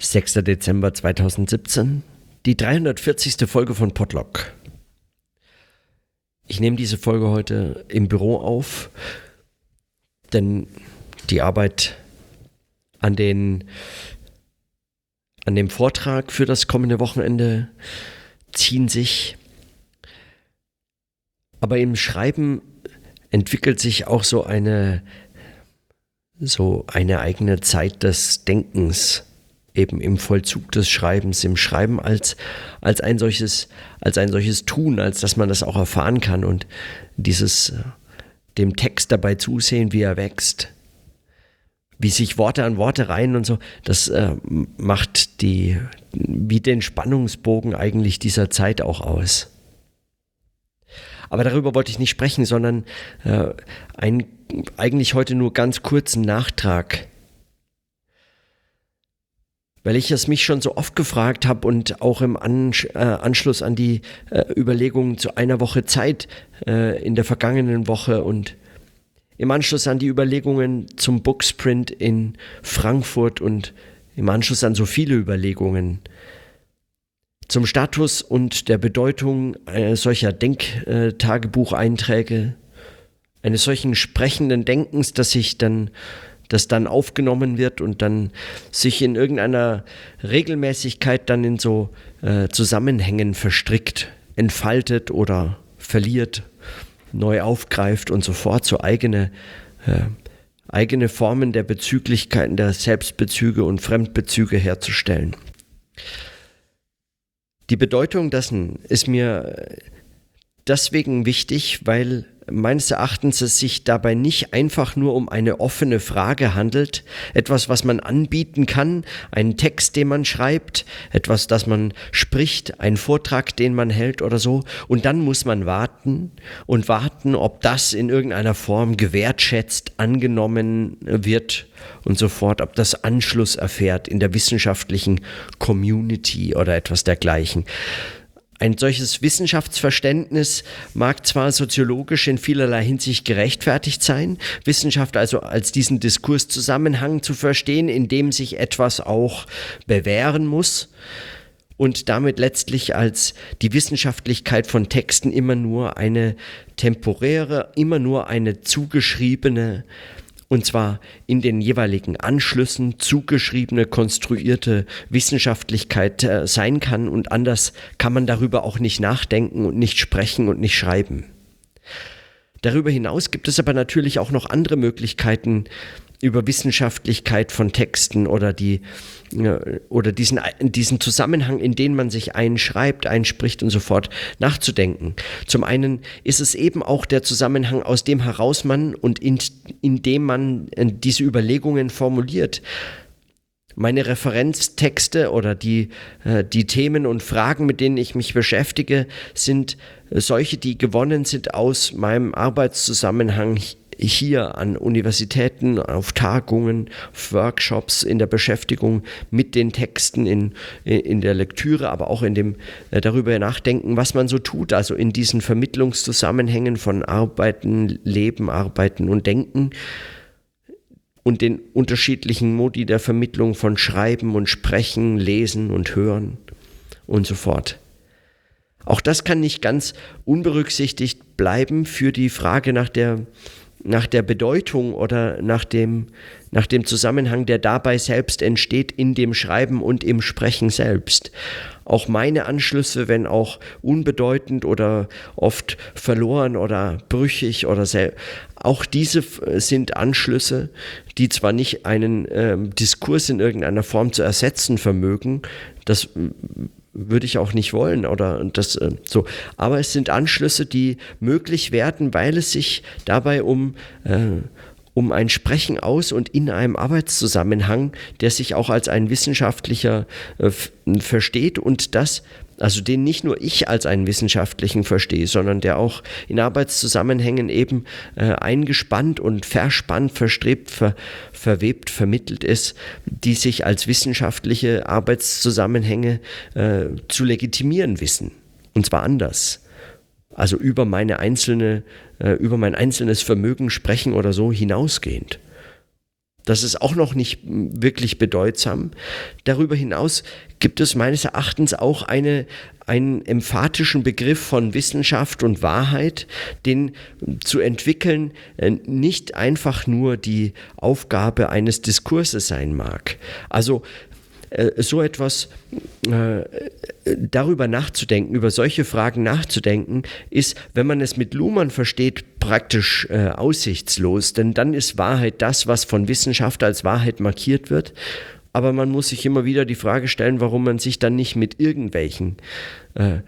6. Dezember 2017, die 340. Folge von Podlock. Ich nehme diese Folge heute im Büro auf, denn die Arbeit an, den, an dem Vortrag für das kommende Wochenende ziehen sich. Aber im Schreiben entwickelt sich auch so eine, so eine eigene Zeit des Denkens eben im Vollzug des Schreibens, im Schreiben als, als, ein solches, als ein solches Tun, als dass man das auch erfahren kann und dieses dem Text dabei zusehen, wie er wächst, wie sich Worte an Worte reihen und so, das äh, macht die, wie den Spannungsbogen eigentlich dieser Zeit auch aus. Aber darüber wollte ich nicht sprechen, sondern äh, ein, eigentlich heute nur ganz kurzen Nachtrag weil ich es mich schon so oft gefragt habe und auch im Ansch äh, Anschluss an die äh, Überlegungen zu einer Woche Zeit äh, in der vergangenen Woche und im Anschluss an die Überlegungen zum Booksprint in Frankfurt und im Anschluss an so viele Überlegungen zum Status und der Bedeutung äh, solcher Denktagebucheinträge, eines solchen sprechenden Denkens, das sich dann das dann aufgenommen wird und dann sich in irgendeiner Regelmäßigkeit dann in so äh, Zusammenhängen verstrickt, entfaltet oder verliert, neu aufgreift und so fort, so eigene, äh, eigene Formen der Bezüglichkeiten, der Selbstbezüge und Fremdbezüge herzustellen. Die Bedeutung dessen ist mir deswegen wichtig, weil meines Erachtens es sich dabei nicht einfach nur um eine offene Frage handelt, etwas, was man anbieten kann, einen Text, den man schreibt, etwas, das man spricht, ein Vortrag, den man hält oder so, und dann muss man warten und warten, ob das in irgendeiner Form gewertschätzt, angenommen wird und so fort, ob das Anschluss erfährt in der wissenschaftlichen Community oder etwas dergleichen. Ein solches Wissenschaftsverständnis mag zwar soziologisch in vielerlei Hinsicht gerechtfertigt sein, Wissenschaft also als diesen Diskurszusammenhang zu verstehen, in dem sich etwas auch bewähren muss und damit letztlich als die Wissenschaftlichkeit von Texten immer nur eine temporäre, immer nur eine zugeschriebene und zwar in den jeweiligen Anschlüssen zugeschriebene, konstruierte Wissenschaftlichkeit äh, sein kann und anders kann man darüber auch nicht nachdenken und nicht sprechen und nicht schreiben. Darüber hinaus gibt es aber natürlich auch noch andere Möglichkeiten, über Wissenschaftlichkeit von Texten oder die oder diesen, diesen Zusammenhang, in den man sich einschreibt, einspricht und so fort nachzudenken. Zum einen ist es eben auch der Zusammenhang, aus dem heraus man und in, in dem man äh, diese Überlegungen formuliert. Meine Referenztexte oder die, äh, die Themen und Fragen, mit denen ich mich beschäftige, sind solche, die gewonnen sind aus meinem Arbeitszusammenhang hier an Universitäten, auf Tagungen, Workshops, in der Beschäftigung mit den Texten, in, in der Lektüre, aber auch in dem äh, darüber nachdenken, was man so tut, also in diesen Vermittlungszusammenhängen von Arbeiten, Leben, Arbeiten und Denken und den unterschiedlichen Modi der Vermittlung von Schreiben und Sprechen, Lesen und Hören und so fort. Auch das kann nicht ganz unberücksichtigt bleiben für die Frage nach der nach der Bedeutung oder nach dem, nach dem Zusammenhang, der dabei selbst entsteht in dem Schreiben und im Sprechen selbst. Auch meine Anschlüsse, wenn auch unbedeutend oder oft verloren oder brüchig oder auch diese sind Anschlüsse, die zwar nicht einen äh, Diskurs in irgendeiner Form zu ersetzen vermögen, das würde ich auch nicht wollen oder das äh, so. Aber es sind Anschlüsse, die möglich werden, weil es sich dabei um äh, um ein Sprechen aus und in einem Arbeitszusammenhang, der sich auch als ein wissenschaftlicher äh, versteht und das also den nicht nur ich als einen wissenschaftlichen verstehe, sondern der auch in Arbeitszusammenhängen eben äh, eingespannt und verspannt, verstrebt, ver, verwebt, vermittelt ist, die sich als wissenschaftliche Arbeitszusammenhänge äh, zu legitimieren wissen. Und zwar anders. Also über meine einzelne, äh, über mein einzelnes Vermögen sprechen oder so hinausgehend. Das ist auch noch nicht wirklich bedeutsam. Darüber hinaus gibt es meines Erachtens auch eine, einen emphatischen Begriff von Wissenschaft und Wahrheit, den zu entwickeln äh, nicht einfach nur die Aufgabe eines Diskurses sein mag. Also so etwas äh, darüber nachzudenken, über solche Fragen nachzudenken, ist, wenn man es mit Luhmann versteht, praktisch äh, aussichtslos. Denn dann ist Wahrheit das, was von Wissenschaft als Wahrheit markiert wird. Aber man muss sich immer wieder die Frage stellen, warum man sich dann nicht mit irgendwelchen äh,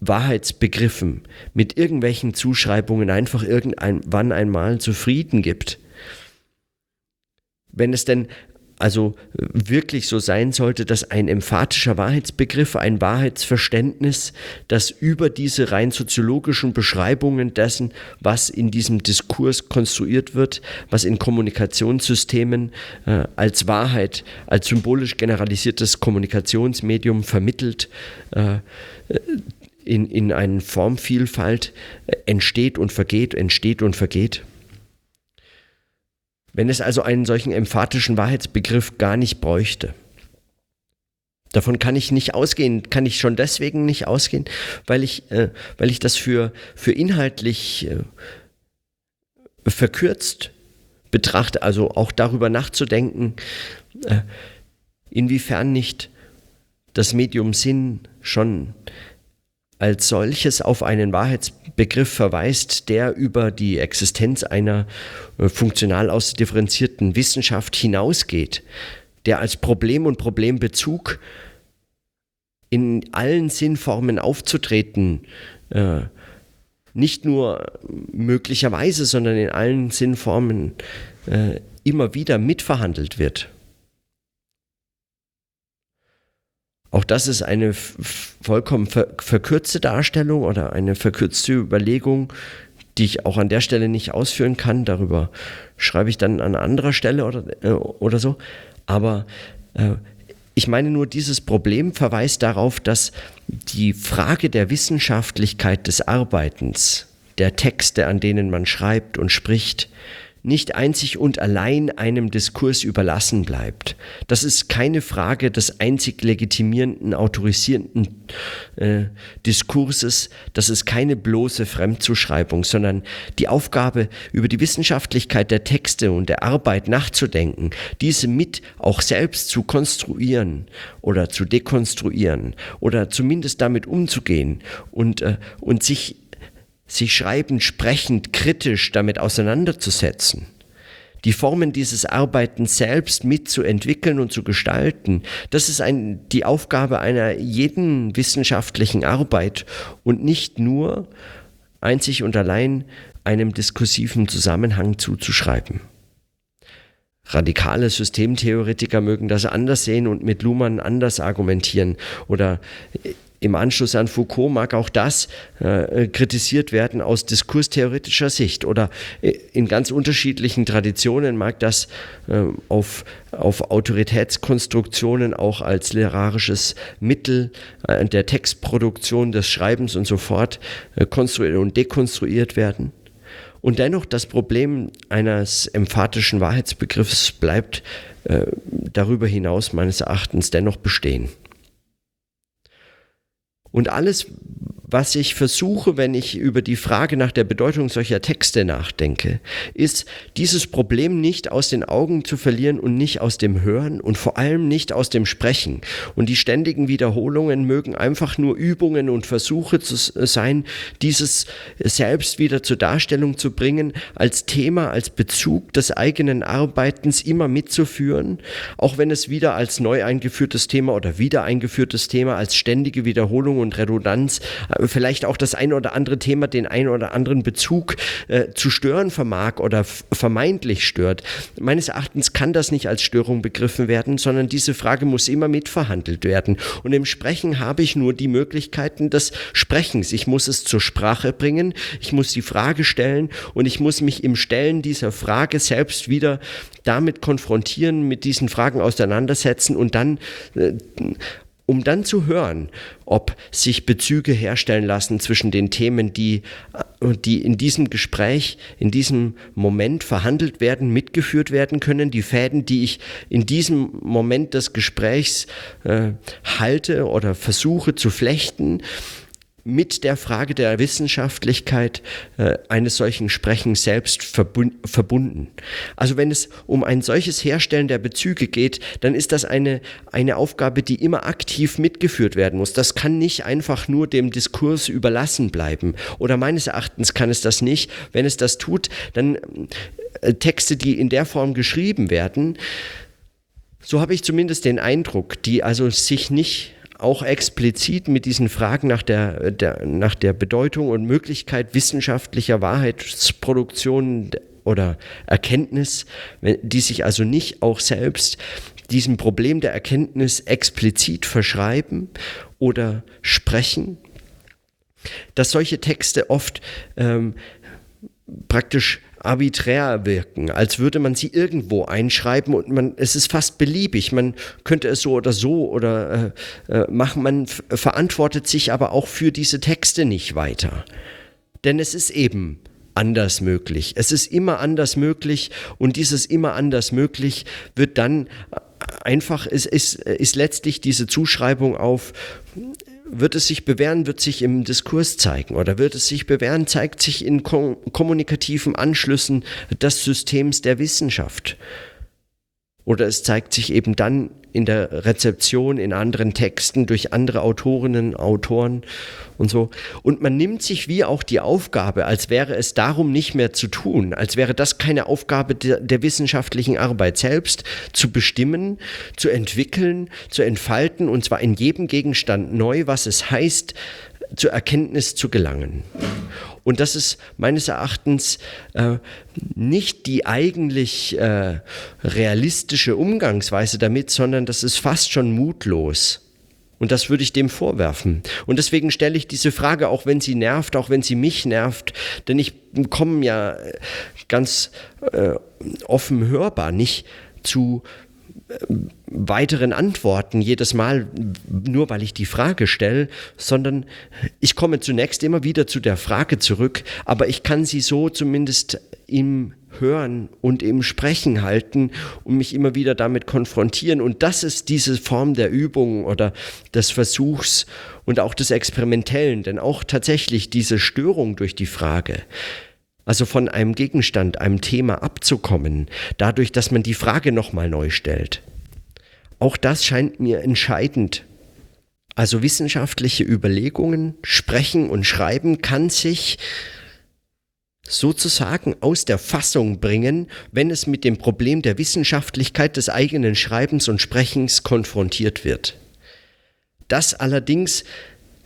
Wahrheitsbegriffen, mit irgendwelchen Zuschreibungen einfach irgendwann einmal zufrieden gibt. Wenn es denn also äh, wirklich so sein sollte, dass ein emphatischer Wahrheitsbegriff, ein Wahrheitsverständnis, das über diese rein soziologischen Beschreibungen dessen, was in diesem Diskurs konstruiert wird, was in Kommunikationssystemen äh, als Wahrheit, als symbolisch generalisiertes Kommunikationsmedium vermittelt, äh, in, in eine Formvielfalt äh, entsteht und vergeht, entsteht und vergeht. Wenn es also einen solchen emphatischen Wahrheitsbegriff gar nicht bräuchte. Davon kann ich nicht ausgehen, kann ich schon deswegen nicht ausgehen, weil ich, äh, weil ich das für, für inhaltlich äh, verkürzt betrachte, also auch darüber nachzudenken, äh, inwiefern nicht das Medium Sinn schon als solches auf einen Wahrheitsbegriff verweist, der über die Existenz einer äh, funktional ausdifferenzierten Wissenschaft hinausgeht, der als Problem und Problembezug in allen Sinnformen aufzutreten, äh, nicht nur möglicherweise, sondern in allen Sinnformen äh, immer wieder mitverhandelt wird. Auch das ist eine vollkommen ver verkürzte Darstellung oder eine verkürzte Überlegung, die ich auch an der Stelle nicht ausführen kann. Darüber schreibe ich dann an anderer Stelle oder, äh, oder so. Aber äh, ich meine nur, dieses Problem verweist darauf, dass die Frage der Wissenschaftlichkeit des Arbeitens, der Texte, an denen man schreibt und spricht, nicht einzig und allein einem Diskurs überlassen bleibt. Das ist keine Frage des einzig legitimierenden, autorisierenden äh, Diskurses, das ist keine bloße Fremdzuschreibung, sondern die Aufgabe, über die Wissenschaftlichkeit der Texte und der Arbeit nachzudenken, diese mit auch selbst zu konstruieren oder zu dekonstruieren oder zumindest damit umzugehen und, äh, und sich sich schreibend, sprechend, kritisch damit auseinanderzusetzen, die Formen dieses Arbeitens selbst mitzuentwickeln und zu gestalten, das ist ein, die Aufgabe einer jeden wissenschaftlichen Arbeit und nicht nur einzig und allein einem diskursiven Zusammenhang zuzuschreiben. Radikale Systemtheoretiker mögen das anders sehen und mit Luhmann anders argumentieren oder im Anschluss an Foucault mag auch das äh, kritisiert werden aus diskurstheoretischer Sicht oder äh, in ganz unterschiedlichen Traditionen mag das äh, auf, auf Autoritätskonstruktionen auch als literarisches Mittel äh, der Textproduktion, des Schreibens und so fort äh, konstruiert und dekonstruiert werden. Und dennoch das Problem eines emphatischen Wahrheitsbegriffs bleibt äh, darüber hinaus meines Erachtens dennoch bestehen. Und alles, was ich versuche, wenn ich über die Frage nach der Bedeutung solcher Texte nachdenke, ist, dieses Problem nicht aus den Augen zu verlieren und nicht aus dem Hören und vor allem nicht aus dem Sprechen. Und die ständigen Wiederholungen mögen einfach nur Übungen und Versuche zu sein, dieses selbst wieder zur Darstellung zu bringen, als Thema, als Bezug des eigenen Arbeitens immer mitzuführen, auch wenn es wieder als neu eingeführtes Thema oder wieder eingeführtes Thema als ständige Wiederholung und Redundanz vielleicht auch das ein oder andere Thema den ein oder anderen Bezug äh, zu stören vermag oder vermeintlich stört. Meines Erachtens kann das nicht als Störung begriffen werden, sondern diese Frage muss immer mitverhandelt werden. Und im Sprechen habe ich nur die Möglichkeiten des Sprechens. Ich muss es zur Sprache bringen, ich muss die Frage stellen und ich muss mich im Stellen dieser Frage selbst wieder damit konfrontieren, mit diesen Fragen auseinandersetzen und dann äh, um dann zu hören, ob sich Bezüge herstellen lassen zwischen den Themen, die, die in diesem Gespräch, in diesem Moment verhandelt werden, mitgeführt werden können, die Fäden, die ich in diesem Moment des Gesprächs äh, halte oder versuche zu flechten mit der Frage der Wissenschaftlichkeit äh, eines solchen Sprechens selbst verbunden. Also wenn es um ein solches Herstellen der Bezüge geht, dann ist das eine, eine Aufgabe, die immer aktiv mitgeführt werden muss. Das kann nicht einfach nur dem Diskurs überlassen bleiben. Oder meines Erachtens kann es das nicht. Wenn es das tut, dann äh, Texte, die in der Form geschrieben werden, so habe ich zumindest den Eindruck, die also sich nicht auch explizit mit diesen Fragen nach der, der, nach der Bedeutung und Möglichkeit wissenschaftlicher Wahrheitsproduktion oder Erkenntnis, die sich also nicht auch selbst diesem Problem der Erkenntnis explizit verschreiben oder sprechen, dass solche Texte oft ähm, praktisch arbiträr wirken, als würde man sie irgendwo einschreiben und man, es ist fast beliebig. Man könnte es so oder so oder äh, äh, machen. Man verantwortet sich aber auch für diese Texte nicht weiter. Denn es ist eben anders möglich. Es ist immer anders möglich und dieses immer anders möglich wird dann einfach, es ist, ist letztlich diese Zuschreibung auf wird es sich bewähren, wird sich im Diskurs zeigen oder wird es sich bewähren, zeigt sich in kom kommunikativen Anschlüssen des Systems der Wissenschaft. Oder es zeigt sich eben dann in der Rezeption, in anderen Texten, durch andere Autorinnen, Autoren und so. Und man nimmt sich wie auch die Aufgabe, als wäre es darum nicht mehr zu tun, als wäre das keine Aufgabe der, der wissenschaftlichen Arbeit selbst, zu bestimmen, zu entwickeln, zu entfalten, und zwar in jedem Gegenstand neu, was es heißt, zur Erkenntnis zu gelangen. Und das ist meines Erachtens äh, nicht die eigentlich äh, realistische Umgangsweise damit, sondern das ist fast schon mutlos. Und das würde ich dem vorwerfen. Und deswegen stelle ich diese Frage, auch wenn sie nervt, auch wenn sie mich nervt, denn ich komme ja ganz äh, offen hörbar nicht zu weiteren Antworten jedes Mal, nur weil ich die Frage stelle, sondern ich komme zunächst immer wieder zu der Frage zurück, aber ich kann sie so zumindest im Hören und im Sprechen halten und mich immer wieder damit konfrontieren. Und das ist diese Form der Übung oder des Versuchs und auch des Experimentellen, denn auch tatsächlich diese Störung durch die Frage, also von einem Gegenstand, einem Thema abzukommen, dadurch, dass man die Frage nochmal neu stellt. Auch das scheint mir entscheidend. Also wissenschaftliche Überlegungen, Sprechen und Schreiben kann sich sozusagen aus der Fassung bringen, wenn es mit dem Problem der Wissenschaftlichkeit des eigenen Schreibens und Sprechens konfrontiert wird. Das allerdings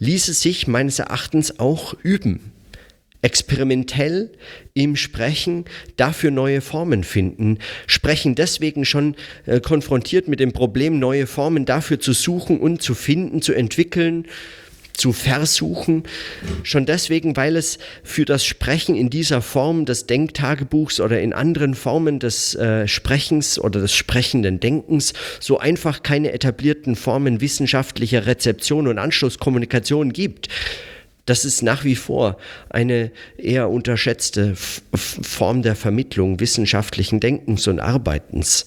ließe sich meines Erachtens auch üben experimentell im Sprechen dafür neue Formen finden. Sprechen deswegen schon äh, konfrontiert mit dem Problem, neue Formen dafür zu suchen und zu finden, zu entwickeln, zu versuchen. Schon deswegen, weil es für das Sprechen in dieser Form des Denktagebuchs oder in anderen Formen des äh, Sprechens oder des sprechenden Denkens so einfach keine etablierten Formen wissenschaftlicher Rezeption und Anschlusskommunikation gibt das ist nach wie vor eine eher unterschätzte Form der Vermittlung wissenschaftlichen Denkens und Arbeitens.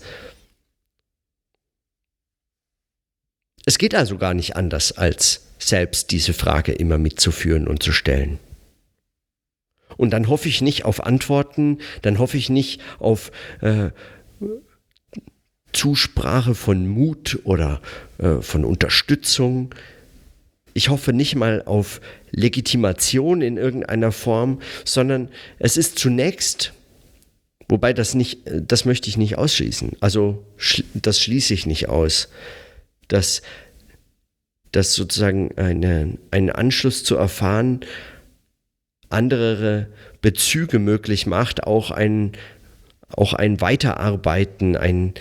Es geht also gar nicht anders, als selbst diese Frage immer mitzuführen und zu stellen. Und dann hoffe ich nicht auf Antworten, dann hoffe ich nicht auf äh, Zusprache von Mut oder äh, von Unterstützung. Ich hoffe nicht mal auf Legitimation in irgendeiner Form, sondern es ist zunächst, wobei das nicht, das möchte ich nicht ausschließen. Also das schließe ich nicht aus, dass dass sozusagen eine, einen Anschluss zu erfahren, andere Bezüge möglich macht, auch ein, auch ein Weiterarbeiten, ein,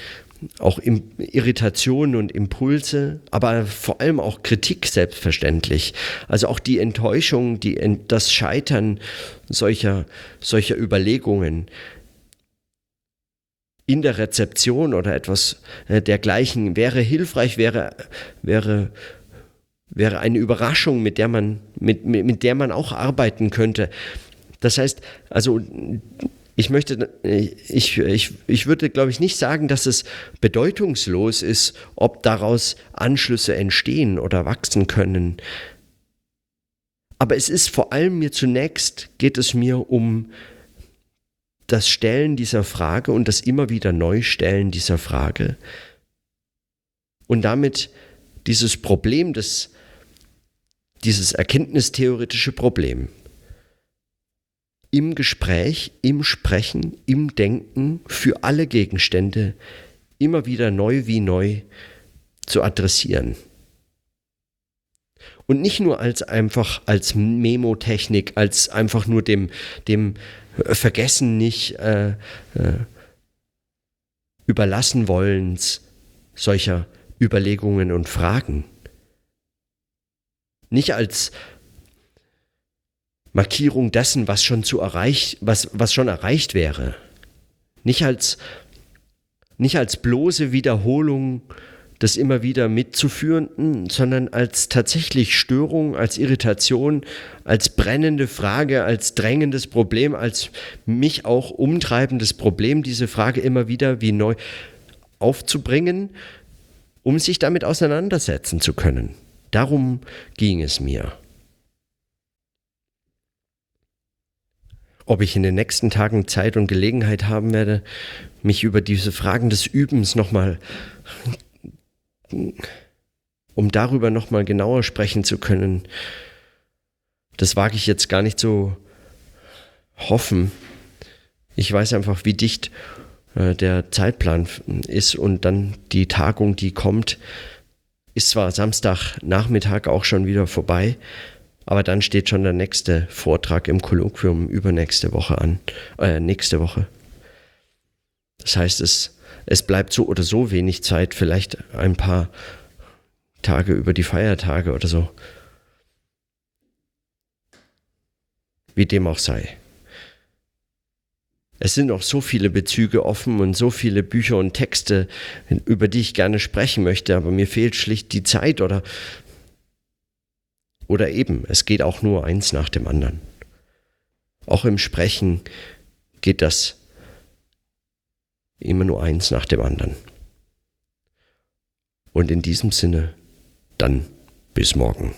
auch Irritationen und Impulse, aber vor allem auch Kritik selbstverständlich. Also auch die Enttäuschung, die, das Scheitern solcher, solcher Überlegungen. in der Rezeption oder etwas äh, dergleichen wäre hilfreich, wäre, wäre, wäre eine Überraschung, mit der, man, mit, mit, mit der man auch arbeiten könnte. Das heißt, also ich möchte, ich, ich, ich würde, glaube ich, nicht sagen, dass es bedeutungslos ist, ob daraus Anschlüsse entstehen oder wachsen können. Aber es ist vor allem mir zunächst, geht es mir um das Stellen dieser Frage und das immer wieder Neustellen dieser Frage und damit dieses Problem, das, dieses erkenntnistheoretische Problem im Gespräch, im Sprechen, im Denken für alle Gegenstände immer wieder neu wie neu zu adressieren. Und nicht nur als einfach als Memotechnik, als einfach nur dem, dem Vergessen nicht äh, äh, überlassen wollens solcher Überlegungen und Fragen. Nicht als Markierung dessen, was schon zu erreicht, was, was schon erreicht wäre. Nicht als, nicht als bloße Wiederholung des immer wieder mitzuführenden, sondern als tatsächlich Störung, als Irritation, als brennende Frage, als drängendes Problem, als mich auch umtreibendes Problem, diese Frage immer wieder wie neu aufzubringen, um sich damit auseinandersetzen zu können. Darum ging es mir. Ob ich in den nächsten Tagen Zeit und Gelegenheit haben werde, mich über diese Fragen des Übens nochmal, um darüber nochmal genauer sprechen zu können, das wage ich jetzt gar nicht so hoffen. Ich weiß einfach, wie dicht äh, der Zeitplan ist und dann die Tagung, die kommt, ist zwar Samstagnachmittag auch schon wieder vorbei, aber dann steht schon der nächste Vortrag im Kolloquium übernächste Woche an, äh, nächste Woche. Das heißt, es, es bleibt so oder so wenig Zeit, vielleicht ein paar Tage über die Feiertage oder so. Wie dem auch sei. Es sind noch so viele Bezüge offen und so viele Bücher und Texte, über die ich gerne sprechen möchte, aber mir fehlt schlicht die Zeit oder oder eben, es geht auch nur eins nach dem anderen. Auch im Sprechen geht das immer nur eins nach dem anderen. Und in diesem Sinne, dann bis morgen.